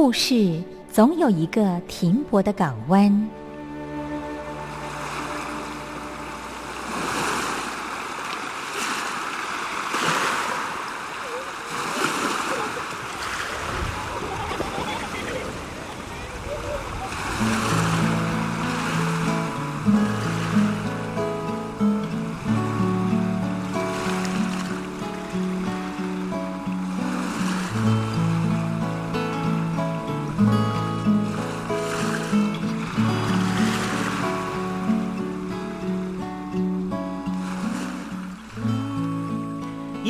故事总有一个停泊的港湾。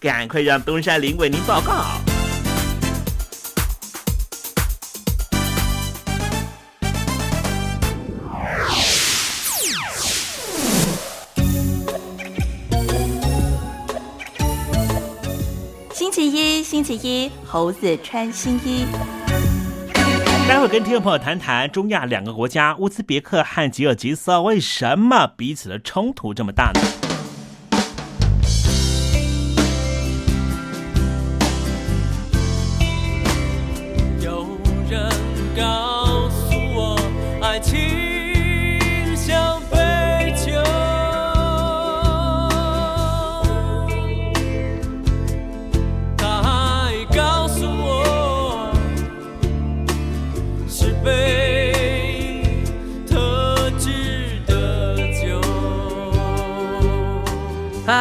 赶快让东山林为您报告。星期一，星期一，猴子穿新衣。待会跟听众朋友谈谈中亚两个国家乌兹别克和吉尔吉斯为什么彼此的冲突这么大呢？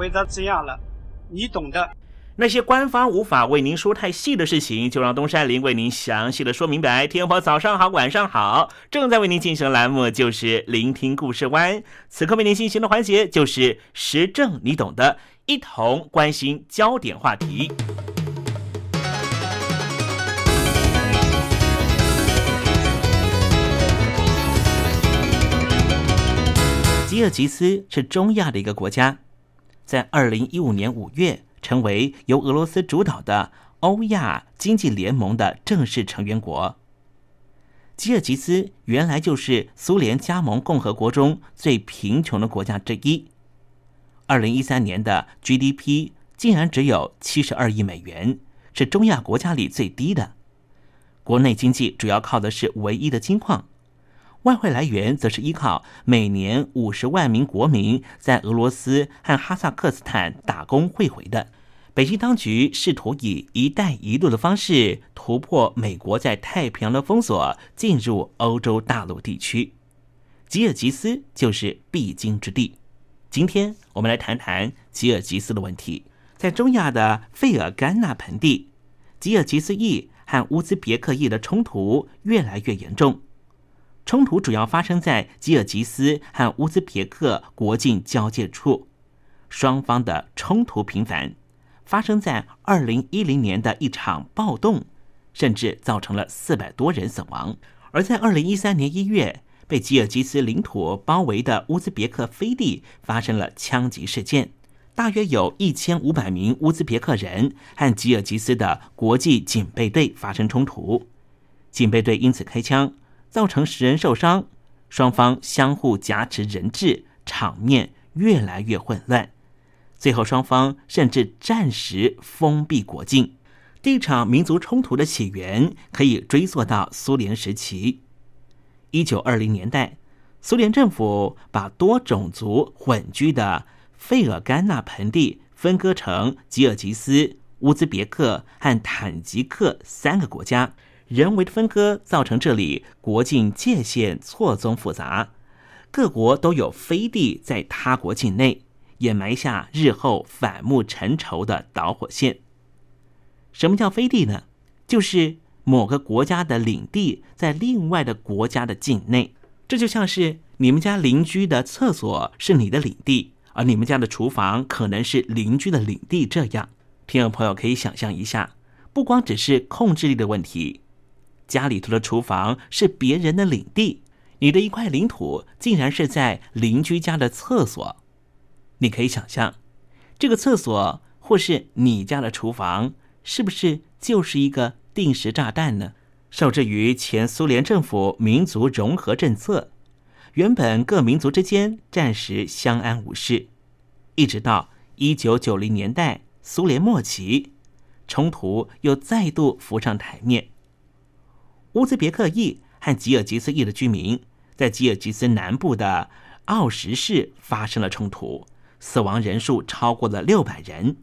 回答这样了，你懂的。那些官方无法为您说太细的事情，就让东山林为您详细的说明白。天婆早上好，晚上好，正在为您进行的栏目就是聆听故事湾。此刻为您进行的环节就是时政，你懂的，一同关心焦点话题。吉尔吉斯是中亚的一个国家，在二零一五年五月成为由俄罗斯主导的欧亚经济联盟的正式成员国。吉尔吉斯原来就是苏联加盟共和国中最贫穷的国家之一。二零一三年的 GDP 竟然只有七十二亿美元，是中亚国家里最低的。国内经济主要靠的是唯一的金矿，外汇来源则是依靠每年五十万名国民在俄罗斯和哈萨克斯坦打工汇回的。北京当局试图以“一带一路”的方式突破美国在太平洋的封锁，进入欧洲大陆地区。吉尔吉斯就是必经之地。今天我们来谈谈吉尔吉斯的问题。在中亚的费尔干纳盆地，吉尔吉斯裔和乌兹别克裔的冲突越来越严重。冲突主要发生在吉尔吉斯和乌兹别克国境交界处，双方的冲突频繁。发生在二零一零年的一场暴动，甚至造成了四百多人死亡。而在二零一三年一月，被吉尔吉斯领土包围的乌兹别克飞地发生了枪击事件，大约有一千五百名乌兹别克人和吉尔吉斯的国际警备队发生冲突，警备队因此开枪，造成十人受伤，双方相互夹持人质，场面越来越混乱。最后，双方甚至暂时封闭国境。这场民族冲突的起源可以追溯到苏联时期。一九二零年代，苏联政府把多种族混居的费尔干纳盆地分割成吉尔吉斯、乌兹别克和坦吉克三个国家。人为的分割造成这里国境界限错综复杂，各国都有飞地在他国境内。也埋下日后反目成仇的导火线。什么叫飞地呢？就是某个国家的领地在另外的国家的境内。这就像是你们家邻居的厕所是你的领地，而你们家的厨房可能是邻居的领地。这样，听众朋友可以想象一下，不光只是控制力的问题，家里头的厨房是别人的领地，你的一块领土竟然是在邻居家的厕所。你可以想象，这个厕所或是你家的厨房，是不是就是一个定时炸弹呢？受制于前苏联政府民族融合政策，原本各民族之间暂时相安无事，一直到一九九零年代苏联末期，冲突又再度浮上台面。乌兹别克裔和吉尔吉斯裔的居民在吉尔吉斯南部的奥什市发生了冲突。死亡人数超过了六百人。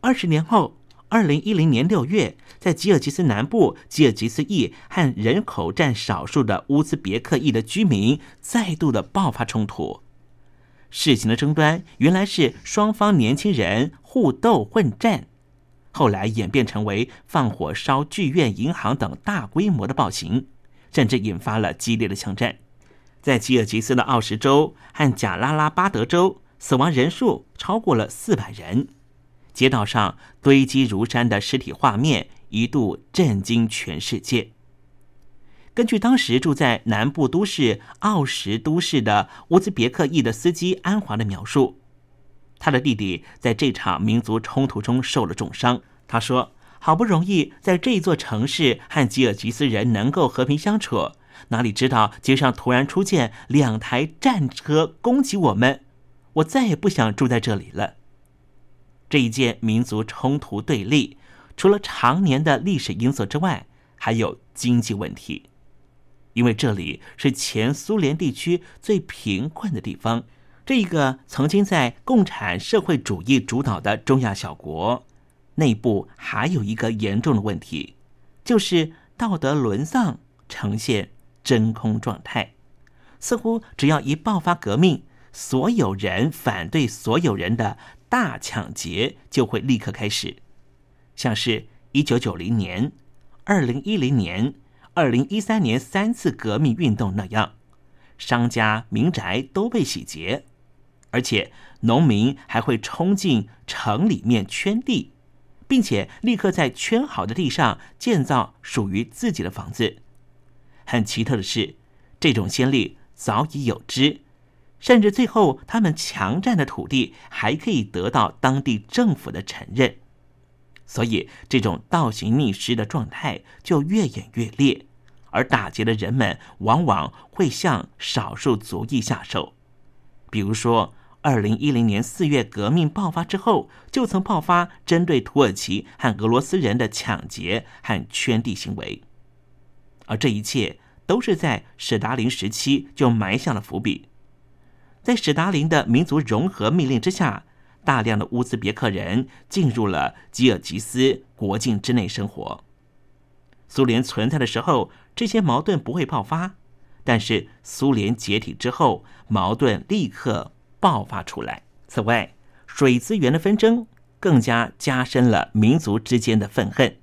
二十年后，二零一零年六月，在吉尔吉斯南部，吉尔吉斯裔和人口占少数的乌兹别克裔的居民再度的爆发冲突。事情的争端原来是双方年轻人互斗混战，后来演变成为放火烧剧院、银行等大规模的暴行，甚至引发了激烈的枪战。在吉尔吉斯的奥什州和贾拉拉巴德州。死亡人数超过了四百人，街道上堆积如山的尸体画面一度震惊全世界。根据当时住在南部都市奥什都市的乌兹别克裔的司机安华的描述，他的弟弟在这场民族冲突中受了重伤。他说：“好不容易在这座城市和吉尔吉斯人能够和平相处，哪里知道街上突然出现两台战车攻击我们。”我再也不想住在这里了。这一件民族冲突对立，除了常年的历史因素之外，还有经济问题，因为这里是前苏联地区最贫困的地方。这个曾经在共产社会主义主导的中亚小国，内部还有一个严重的问题，就是道德沦丧，呈现真空状态，似乎只要一爆发革命。所有人反对所有人的大抢劫就会立刻开始，像是一九九零年、二零一零年、二零一三年三次革命运动那样，商家民宅都被洗劫，而且农民还会冲进城里面圈地，并且立刻在圈好的地上建造属于自己的房子。很奇特的是，这种先例早已有之。甚至最后，他们强占的土地还可以得到当地政府的承认，所以这种倒行逆施的状态就越演越烈。而打劫的人们往往会向少数族裔下手。比如说，二零一零年四月革命爆发之后，就曾爆发针对土耳其和俄罗斯人的抢劫和圈地行为，而这一切都是在史达林时期就埋下了伏笔。在史达林的民族融合命令之下，大量的乌兹别克人进入了吉尔吉斯国境之内生活。苏联存在的时候，这些矛盾不会爆发；但是苏联解体之后，矛盾立刻爆发出来。此外，水资源的纷争更加加深了民族之间的愤恨。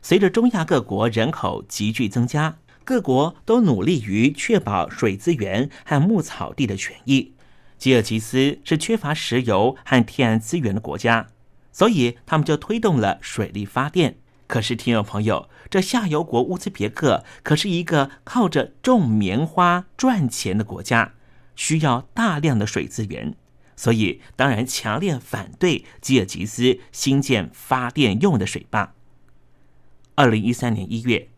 随着中亚各国人口急剧增加。各国都努力于确保水资源和牧草地的权益。吉尔吉斯是缺乏石油和天然资源的国家，所以他们就推动了水力发电。可是，听众朋友，这下游国乌兹别克可是一个靠着种棉花赚钱的国家，需要大量的水资源，所以当然强烈反对吉尔吉斯新建发电用的水坝。二零一三年一月。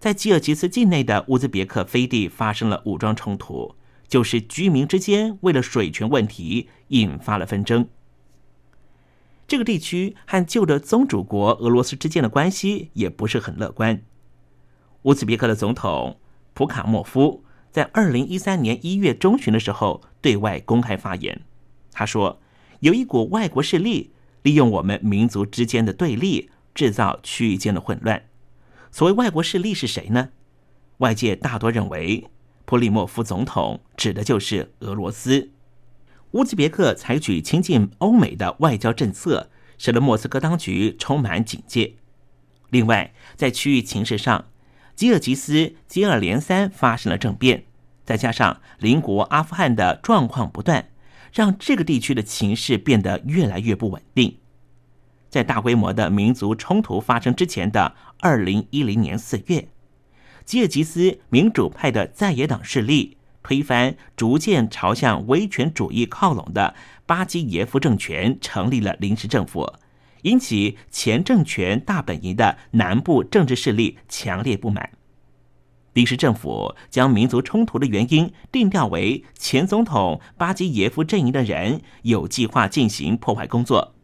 在吉尔吉斯境内的乌兹别克飞地发生了武装冲突，就是居民之间为了水权问题引发了纷争。这个地区和旧的宗主国俄罗斯之间的关系也不是很乐观。乌兹别克的总统普卡莫夫在二零一三年一月中旬的时候对外公开发言，他说：“有一股外国势力利用我们民族之间的对立，制造区域间的混乱。”所谓外国势力是谁呢？外界大多认为，普里莫夫总统指的就是俄罗斯。乌兹别克采取亲近欧美的外交政策，使得莫斯科当局充满警戒。另外，在区域情势上，吉尔吉斯接二连三发生了政变，再加上邻国阿富汗的状况不断，让这个地区的情势变得越来越不稳定。在大规模的民族冲突发生之前的二零一零年四月，吉尔吉斯民主派的在野党势力推翻逐渐朝向威权主义靠拢的巴基耶夫政权，成立了临时政府，引起前政权大本营的南部政治势力强烈不满。临时政府将民族冲突的原因定调为前总统巴基耶夫阵营的人有计划进行破坏工作。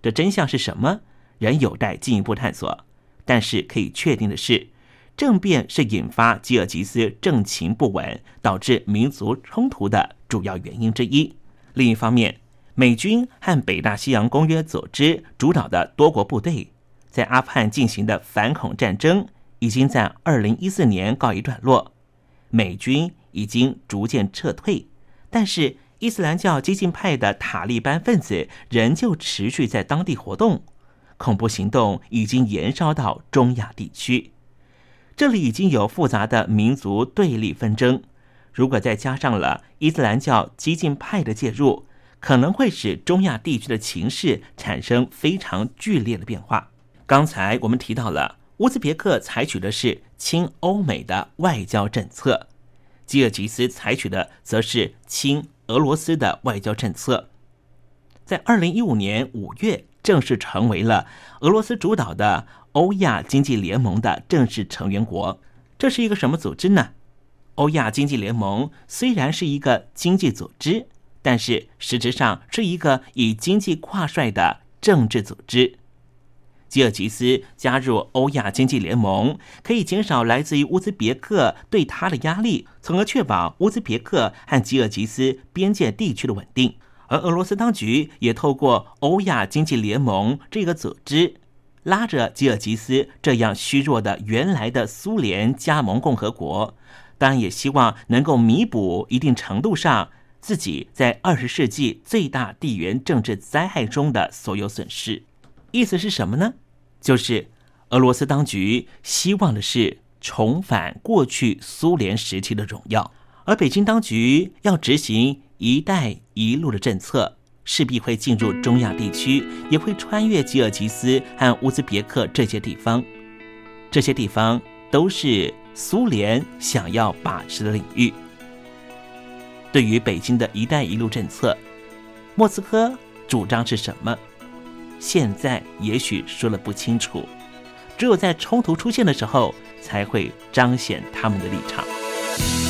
这真相是什么？仍有待进一步探索。但是可以确定的是，政变是引发吉尔吉斯政情不稳、导致民族冲突的主要原因之一。另一方面，美军和北大西洋公约组织主导的多国部队在阿富汗进行的反恐战争，已经在二零一四年告一段落，美军已经逐渐撤退，但是。伊斯兰教激进派的塔利班分子仍旧持续在当地活动，恐怖行动已经延烧到中亚地区。这里已经有复杂的民族对立纷争，如果再加上了伊斯兰教激进派的介入，可能会使中亚地区的情势产生非常剧烈的变化。刚才我们提到了乌兹别克采取的是亲欧美的外交政策，吉尔吉斯采取的则是亲。俄罗斯的外交政策，在二零一五年五月正式成为了俄罗斯主导的欧亚经济联盟的正式成员国。这是一个什么组织呢？欧亚经济联盟虽然是一个经济组织，但是实质上是一个以经济挂帅的政治组织。吉尔吉斯加入欧亚经济联盟，可以减少来自于乌兹别克对他的压力，从而确保乌兹别克和吉尔吉斯边界地区的稳定。而俄罗斯当局也透过欧亚经济联盟这个组织，拉着吉尔吉斯这样虚弱的原来的苏联加盟共和国，当然也希望能够弥补一定程度上自己在二十世纪最大地缘政治灾害中的所有损失。意思是什么呢？就是俄罗斯当局希望的是重返过去苏联时期的荣耀，而北京当局要执行“一带一路”的政策，势必会进入中亚地区，也会穿越吉尔吉斯和乌兹别克这些地方。这些地方都是苏联想要把持的领域。对于北京的一带一路政策莫斯科主张是什么现在也许说了不清楚只有在冲突出现的时候才会彰显他们的立场。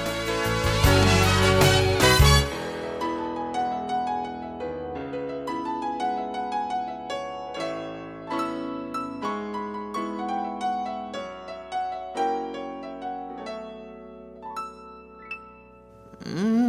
Mm.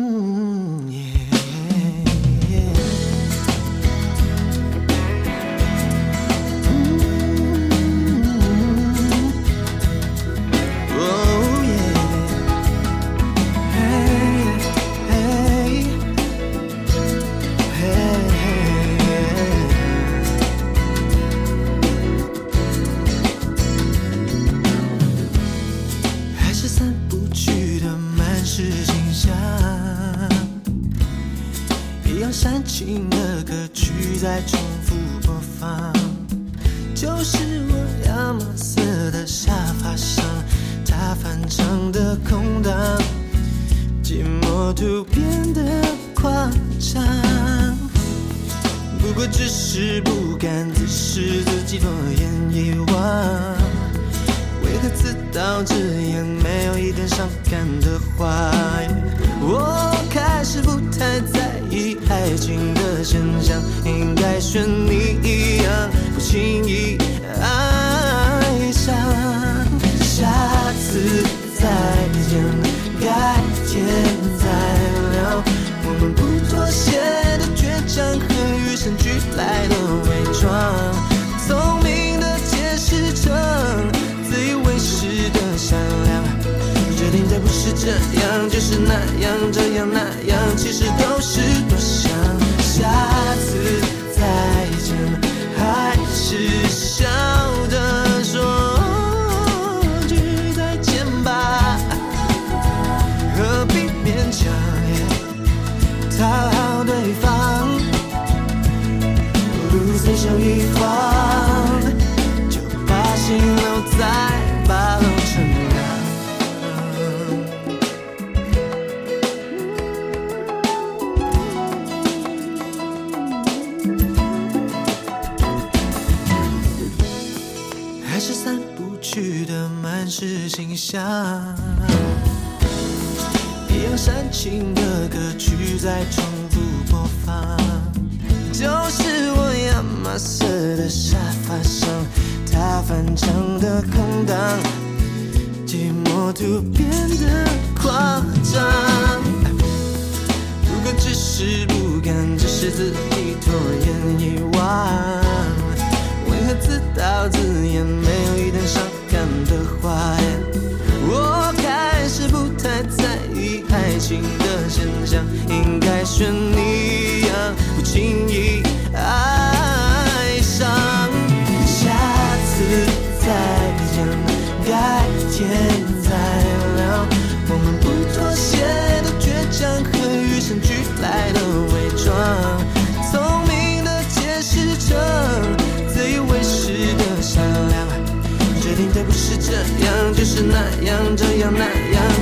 不是这样，就是那样，这样那样，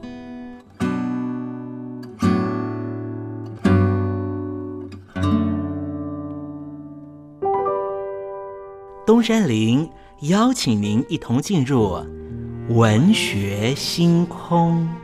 东山林邀请您一同进入文学星空。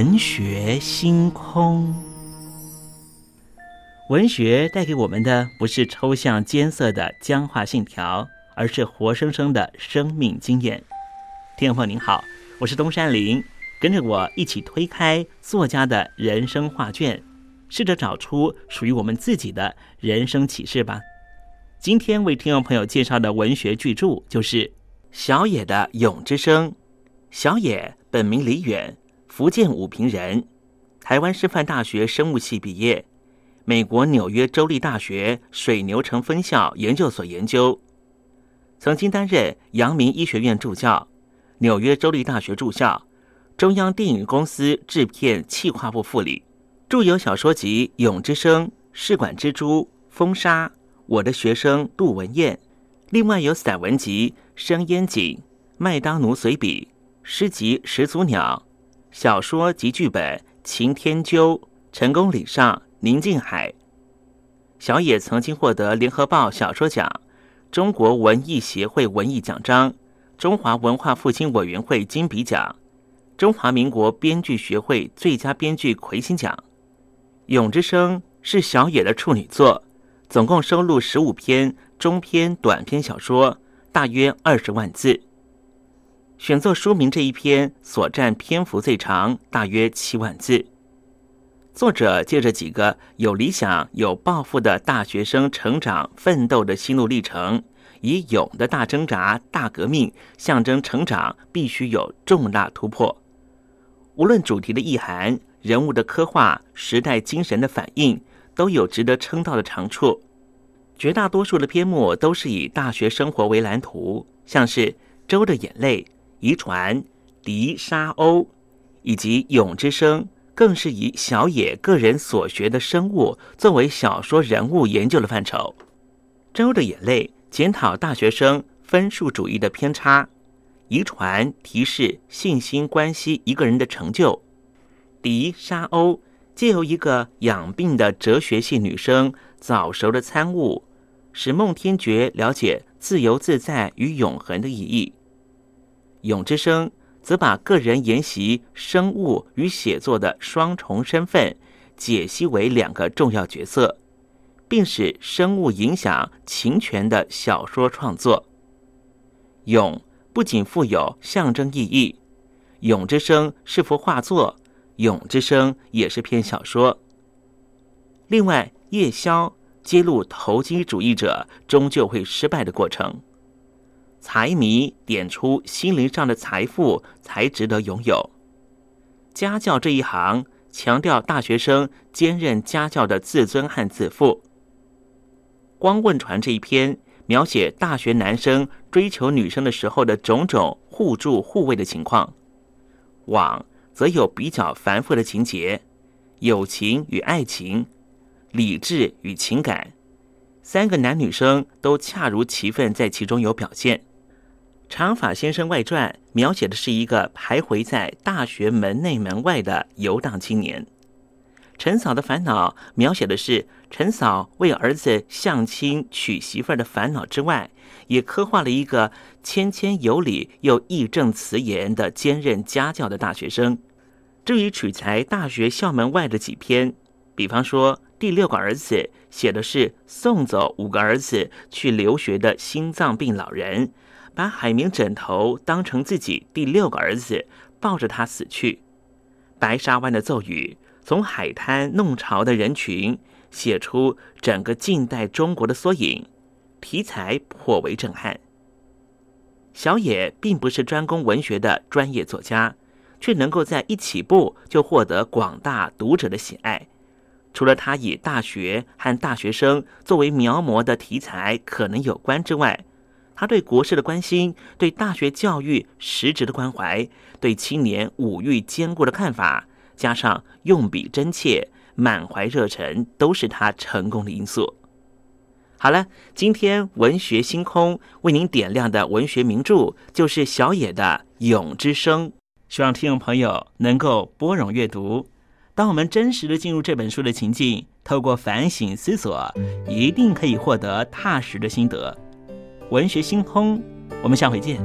文学星空，文学带给我们的不是抽象艰涩的僵化信条，而是活生生的生命经验。听众朋友您好，我是东山林，跟着我一起推开作家的人生画卷，试着找出属于我们自己的人生启示吧。今天为听众朋友介绍的文学巨著就是小野的《咏之声》。小野本名李远。福建武平人，台湾师范大学生物系毕业，美国纽约州立大学水牛城分校研究所研究，曾经担任阳明医学院助教、纽约州立大学助教、中央电影公司制片企划部副理，著有小说集《永之声》《试管蜘蛛》《风沙》《我的学生杜文燕》，另外有散文集《生烟景》《麦当奴随笔》。诗集《始祖鸟》，小说及剧本《擎天鸠》《成功礼上》《宁静海》。小野曾经获得联合报小说奖、中国文艺协会文艺奖章、中华文化复兴委员会金笔奖、中华民国编剧学会最佳编剧魁星奖。《永之声》是小野的处女作，总共收录十五篇中篇短篇小说，大约二十万字。选作书名这一篇所占篇幅最长，大约七万字。作者借着几个有理想、有抱负的大学生成长奋斗的心路历程，以勇的大挣扎、大革命，象征成长必须有重大突破。无论主题的意涵、人物的刻画、时代精神的反应，都有值得称道的长处。绝大多数的篇目都是以大学生活为蓝图，像是《周的眼泪》。遗传、迪沙欧以及永之声，更是以小野个人所学的生物作为小说人物研究的范畴。周的眼泪检讨大学生分数主义的偏差，遗传提示信心关系一个人的成就。迪沙欧借由一个养病的哲学系女生早熟的参悟，使孟天觉了解自由自在与永恒的意义。永之声则把个人研习生物与写作的双重身份解析为两个重要角色，并使生物影响情权的小说创作。永不仅富有象征意义，永之声是幅画作，永之声也是篇小说。另外，夜宵揭露投机主义者终究会失败的过程。财迷点出心灵上的财富才值得拥有。家教这一行强调大学生兼任家教的自尊和自负。光问传这一篇描写大学男生追求女生的时候的种种互助互慰的情况。网则有比较繁复的情节，友情与爱情，理智与情感，三个男女生都恰如其分在其中有表现。《长发先生外传》描写的是一个徘徊在大学门内门外的游荡青年。陈嫂的烦恼描写的是陈嫂为儿子相亲娶媳妇儿的烦恼之外，也刻画了一个谦谦有礼又义正辞严的兼任家教的大学生。至于取材大学校门外的几篇，比方说《第六个儿子》，写的是送走五个儿子去留学的心脏病老人。把海绵枕头当成自己第六个儿子，抱着他死去。白沙湾的骤雨，从海滩弄潮的人群，写出整个近代中国的缩影，题材颇为震撼。小野并不是专攻文学的专业作家，却能够在一起步就获得广大读者的喜爱。除了他以大学和大学生作为描摹的题材可能有关之外，他对国事的关心，对大学教育实质的关怀，对青年五育兼顾的看法，加上用笔真切、满怀热忱，都是他成功的因素。好了，今天文学星空为您点亮的文学名著，就是小野的《咏之声》。希望听众朋友能够拨冗阅读。当我们真实的进入这本书的情境，透过反省思索，一定可以获得踏实的心得。文学星空，我们下回见。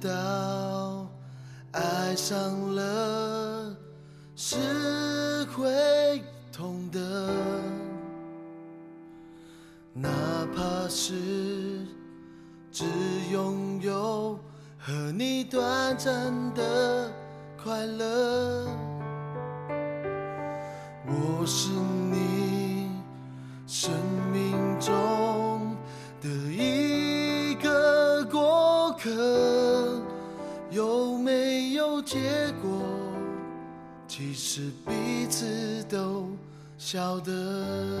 到爱上只是彼此都晓得。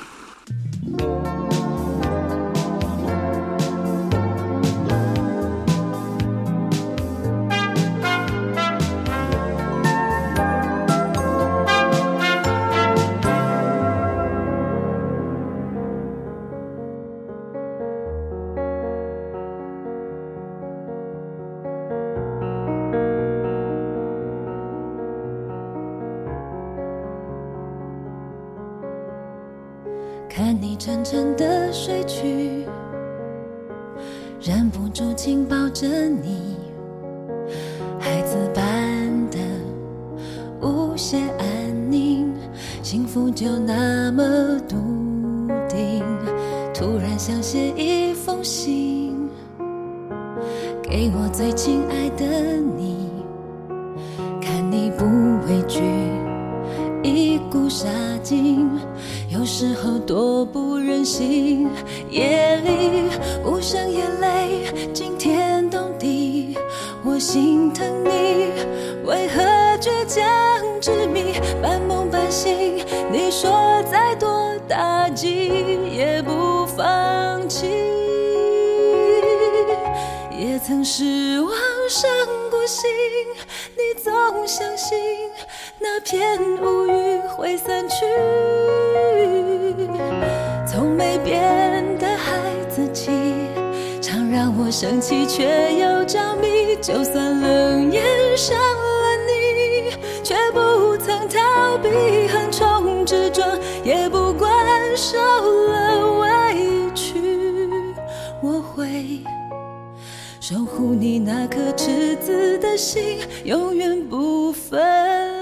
紧抱着你，孩子般的无限安宁，幸福就那么笃定。突然想写一封信，给我最亲那颗赤子的心，永远不分。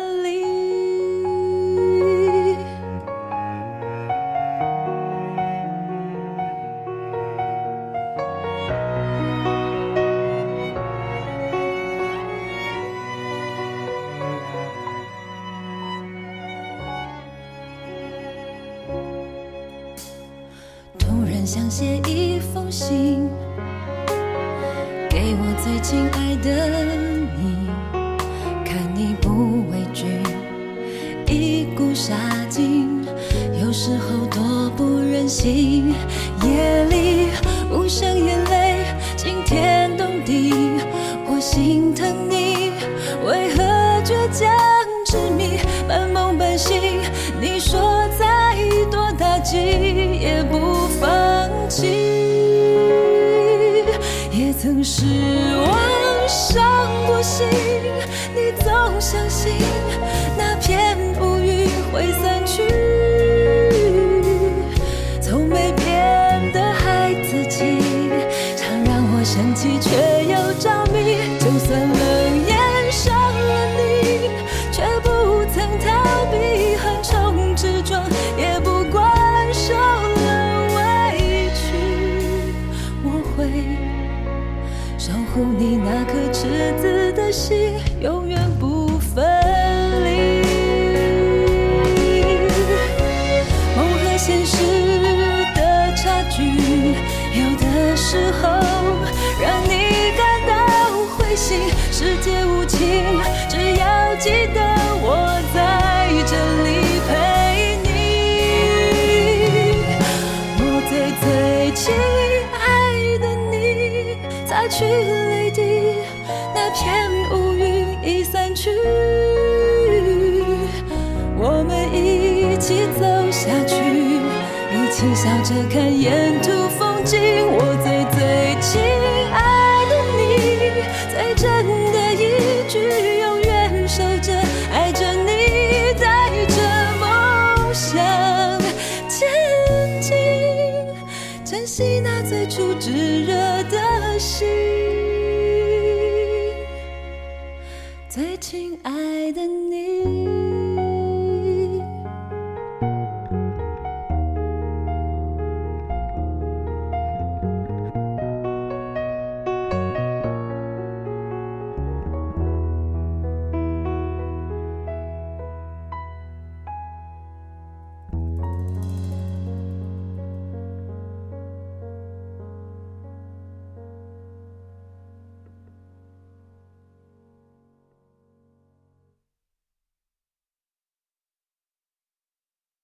看沿